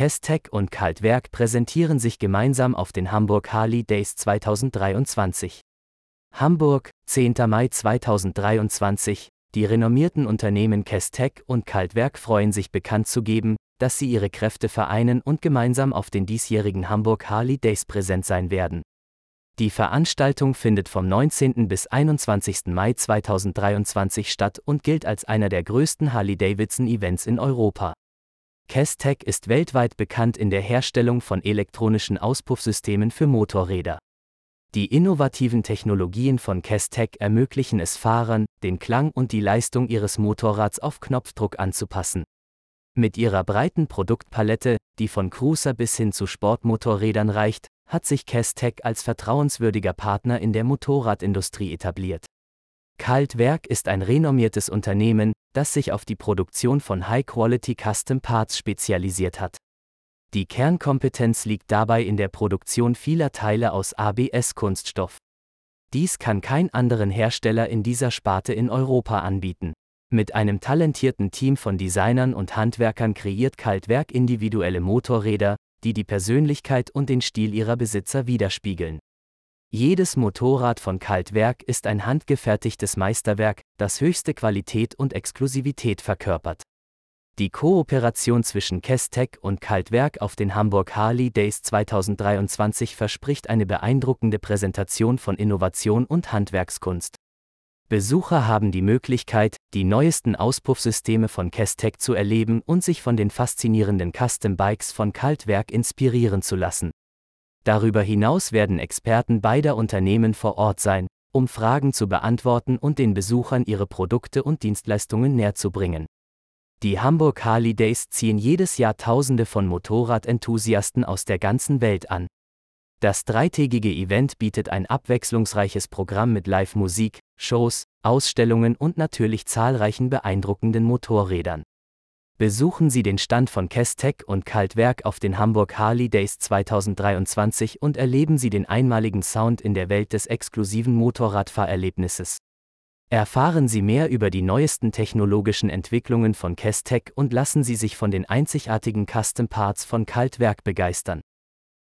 Kestec und Kaltwerk präsentieren sich gemeinsam auf den Hamburg Harley Days 2023. Hamburg, 10. Mai 2023. Die renommierten Unternehmen Kestec und Kaltwerk freuen sich bekannt zu geben, dass sie ihre Kräfte vereinen und gemeinsam auf den diesjährigen Hamburg Harley Days präsent sein werden. Die Veranstaltung findet vom 19. bis 21. Mai 2023 statt und gilt als einer der größten Harley-Davidson-Events in Europa. Kestec ist weltweit bekannt in der Herstellung von elektronischen Auspuffsystemen für Motorräder. Die innovativen Technologien von Kestec ermöglichen es Fahrern, den Klang und die Leistung ihres Motorrads auf Knopfdruck anzupassen. Mit ihrer breiten Produktpalette, die von Cruiser bis hin zu Sportmotorrädern reicht, hat sich Kestec als vertrauenswürdiger Partner in der Motorradindustrie etabliert. Kaltwerk ist ein renommiertes Unternehmen, das sich auf die Produktion von High-Quality Custom Parts spezialisiert hat. Die Kernkompetenz liegt dabei in der Produktion vieler Teile aus ABS-Kunststoff. Dies kann kein anderen Hersteller in dieser Sparte in Europa anbieten. Mit einem talentierten Team von Designern und Handwerkern kreiert Kaltwerk individuelle Motorräder, die die Persönlichkeit und den Stil ihrer Besitzer widerspiegeln. Jedes Motorrad von Kaltwerk ist ein handgefertigtes Meisterwerk, das höchste Qualität und Exklusivität verkörpert. Die Kooperation zwischen Kestec und Kaltwerk auf den Hamburg Harley Days 2023 verspricht eine beeindruckende Präsentation von Innovation und Handwerkskunst. Besucher haben die Möglichkeit, die neuesten Auspuffsysteme von Kestec zu erleben und sich von den faszinierenden Custom Bikes von Kaltwerk inspirieren zu lassen. Darüber hinaus werden Experten beider Unternehmen vor Ort sein, um Fragen zu beantworten und den Besuchern ihre Produkte und Dienstleistungen näher zu bringen. Die Hamburg Harley Days ziehen jedes Jahr Tausende von Motorradenthusiasten aus der ganzen Welt an. Das dreitägige Event bietet ein abwechslungsreiches Programm mit Live-Musik, Shows, Ausstellungen und natürlich zahlreichen beeindruckenden Motorrädern. Besuchen Sie den Stand von Kestec und Kaltwerk auf den Hamburg Harley Days 2023 und erleben Sie den einmaligen Sound in der Welt des exklusiven Motorradfahrerlebnisses. Erfahren Sie mehr über die neuesten technologischen Entwicklungen von Kestec und lassen Sie sich von den einzigartigen Custom Parts von Kaltwerk begeistern.